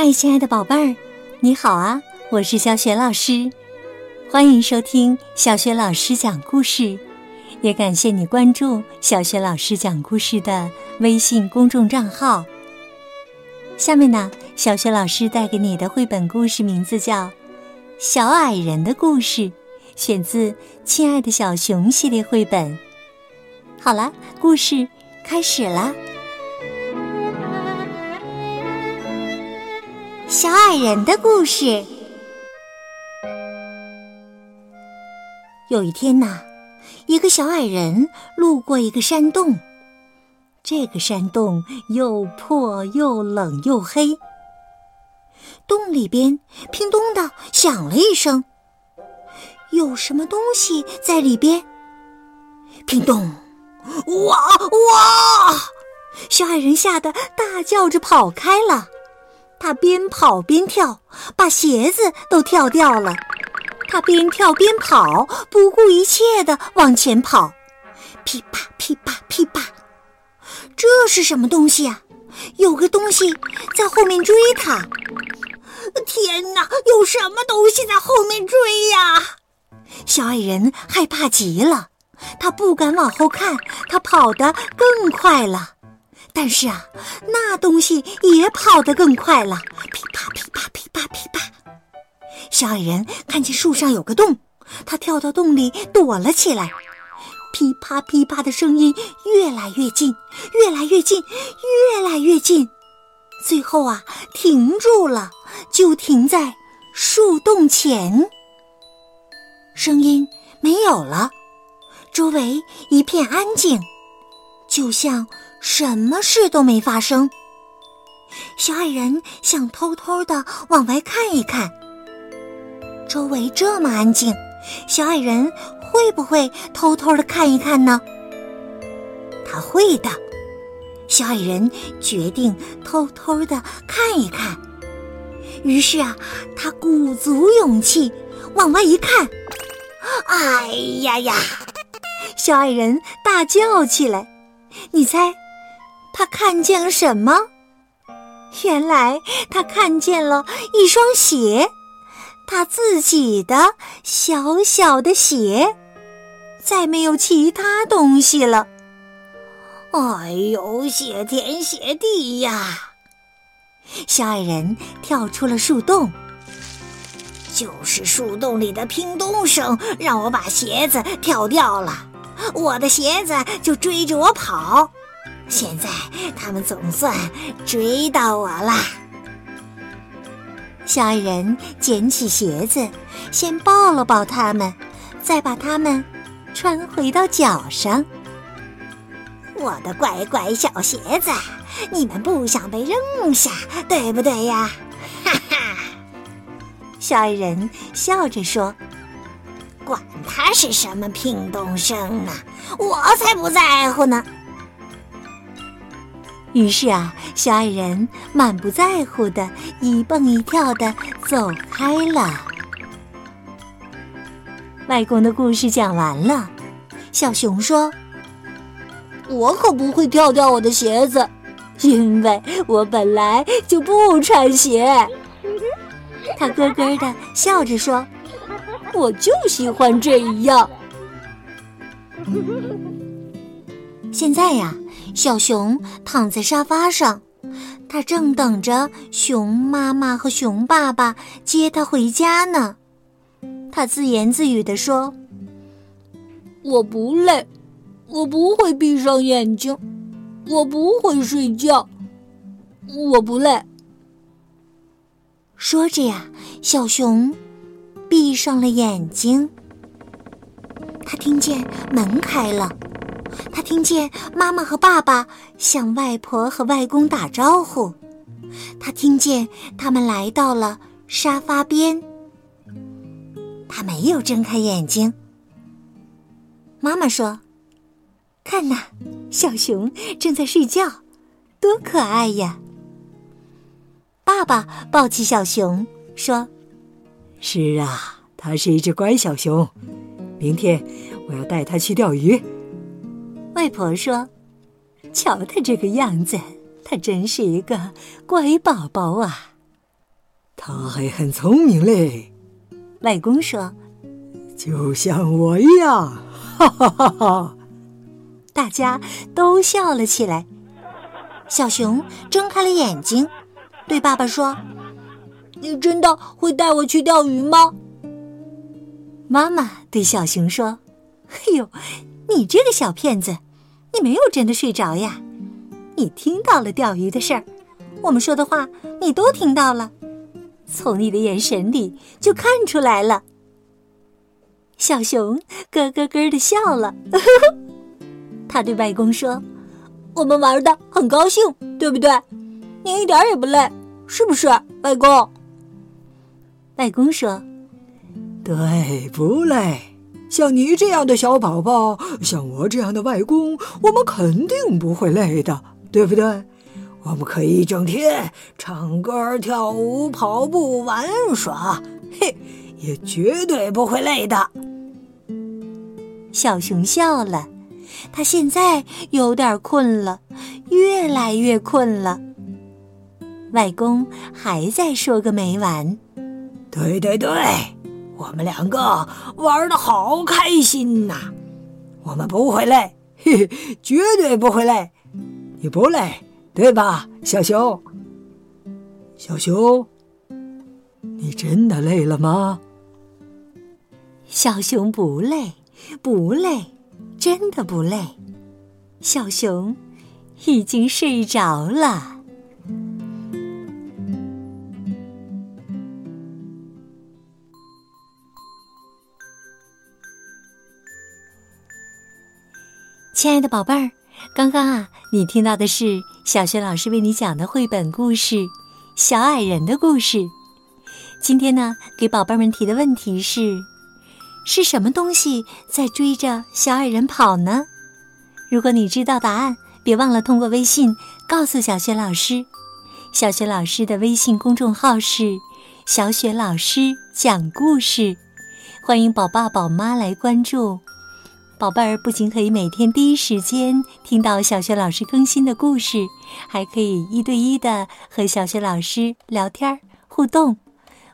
嗨，亲爱的宝贝儿，你好啊！我是小雪老师，欢迎收听小雪老师讲故事，也感谢你关注小雪老师讲故事的微信公众账号。下面呢，小雪老师带给你的绘本故事名字叫《小矮人的故事》，选自《亲爱的小熊》系列绘本。好了，故事开始啦。小矮人的故事。有一天呐，一个小矮人路过一个山洞，这个山洞又破又冷又黑。洞里边叮咚的响了一声，有什么东西在里边？乒咚！哇哇！小矮人吓得大叫着跑开了。他边跑边跳，把鞋子都跳掉了。他边跳边跑，不顾一切的往前跑，噼啪噼啪噼啪。这是什么东西呀？有个东西在后面追他。天哪，有什么东西在后面追呀？小矮人害怕极了，他不敢往后看，他跑得更快了。但是啊，那东西也跑得更快了，噼啪噼啪噼啪噼啪。小矮人看见树上有个洞，他跳到洞里躲了起来。噼啪噼啪的声音越来越近，越来越近，越来越近，最后啊，停住了，就停在树洞前。声音没有了，周围一片安静，就像……什么事都没发生。小矮人想偷偷的往外看一看，周围这么安静，小矮人会不会偷偷的看一看呢？他会的。小矮人决定偷偷的看一看。于是啊，他鼓足勇气往外一看，哎呀呀！小矮人大叫起来。你猜？他看见了什么？原来他看见了一双鞋，他自己的小小的鞋，再没有其他东西了。哎呦，谢天谢地呀！小矮人跳出了树洞，就是树洞里的乒咚声让我把鞋子跳掉了，我的鞋子就追着我跑。现在他们总算追到我了。小矮人捡起鞋子，先抱了抱他们，再把它们穿回到脚上。我的乖乖小鞋子，你们不想被扔下，对不对呀？哈哈！小矮人笑着说：“管他是什么乒咚声呢，我才不在乎呢。”于是啊，小矮人满不在乎的一蹦一跳的走开了。外公的故事讲完了，小熊说：“我可不会跳掉我的鞋子，因为我本来就不穿鞋。”他咯咯的笑着说：“我就喜欢这样。” 现在呀。小熊躺在沙发上，它正等着熊妈妈和熊爸爸接它回家呢。它自言自语地说：“我不累，我不会闭上眼睛，我不会睡觉，我不累。”说着呀，小熊闭上了眼睛。他听见门开了。他听见妈妈和爸爸向外婆和外公打招呼，他听见他们来到了沙发边。他没有睁开眼睛。妈妈说：“看呐，小熊正在睡觉，多可爱呀！”爸爸抱起小熊说：“是啊，它是一只乖小熊，明天我要带它去钓鱼。”外婆说：“瞧他这个样子，他真是一个乖宝宝啊！”他还很聪明嘞。外公说：“就像我一样。”哈哈哈哈！大家都笑了起来。小熊睁开了眼睛，对爸爸说：“你真的会带我去钓鱼吗？”妈妈对小熊说：“哎呦，你这个小骗子，你没有真的睡着呀？你听到了钓鱼的事儿，我们说的话你都听到了，从你的眼神里就看出来了。”小熊咯咯咯的笑了，他对外公说：“我们玩的很高兴，对不对？你一点也不累，是不是，外公？”外公说。对，不累。像你这样的小宝宝，像我这样的外公，我们肯定不会累的，对不对？我们可以一整天唱歌、跳舞、跑步、玩耍，嘿，也绝对不会累的。小熊笑了，他现在有点困了，越来越困了。外公还在说个没完。对对对。我们两个玩的好开心呐！我们不会累，嘿嘿，绝对不会累。你不累，对吧，小熊？小熊，你真的累了吗？小熊不累，不累，真的不累。小熊已经睡着了。亲爱的宝贝儿，刚刚啊，你听到的是小学老师为你讲的绘本故事《小矮人的故事》。今天呢，给宝贝们提的问题是：是什么东西在追着小矮人跑呢？如果你知道答案，别忘了通过微信告诉小学老师。小学老师的微信公众号是“小雪老师讲故事”，欢迎宝爸宝妈来关注。宝贝儿不仅可以每天第一时间听到小学老师更新的故事，还可以一对一的和小学老师聊天互动。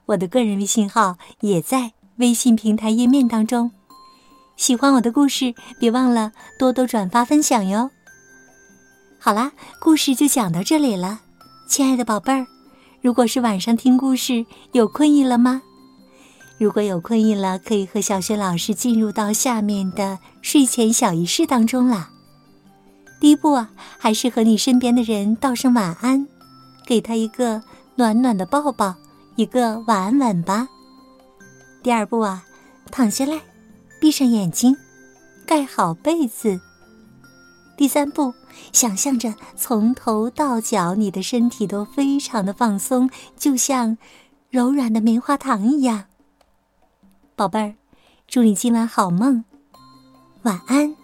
我的个人微信号也在微信平台页面当中。喜欢我的故事，别忘了多多转发分享哟。好啦，故事就讲到这里了，亲爱的宝贝儿，如果是晚上听故事，有困意了吗？如果有困意了，可以和小雪老师进入到下面的睡前小仪式当中啦。第一步啊，还是和你身边的人道声晚安，给他一个暖暖的抱抱，一个晚安吻吧。第二步啊，躺下来，闭上眼睛，盖好被子。第三步，想象着从头到脚你的身体都非常的放松，就像柔软的棉花糖一样。宝贝儿，祝你今晚好梦，晚安。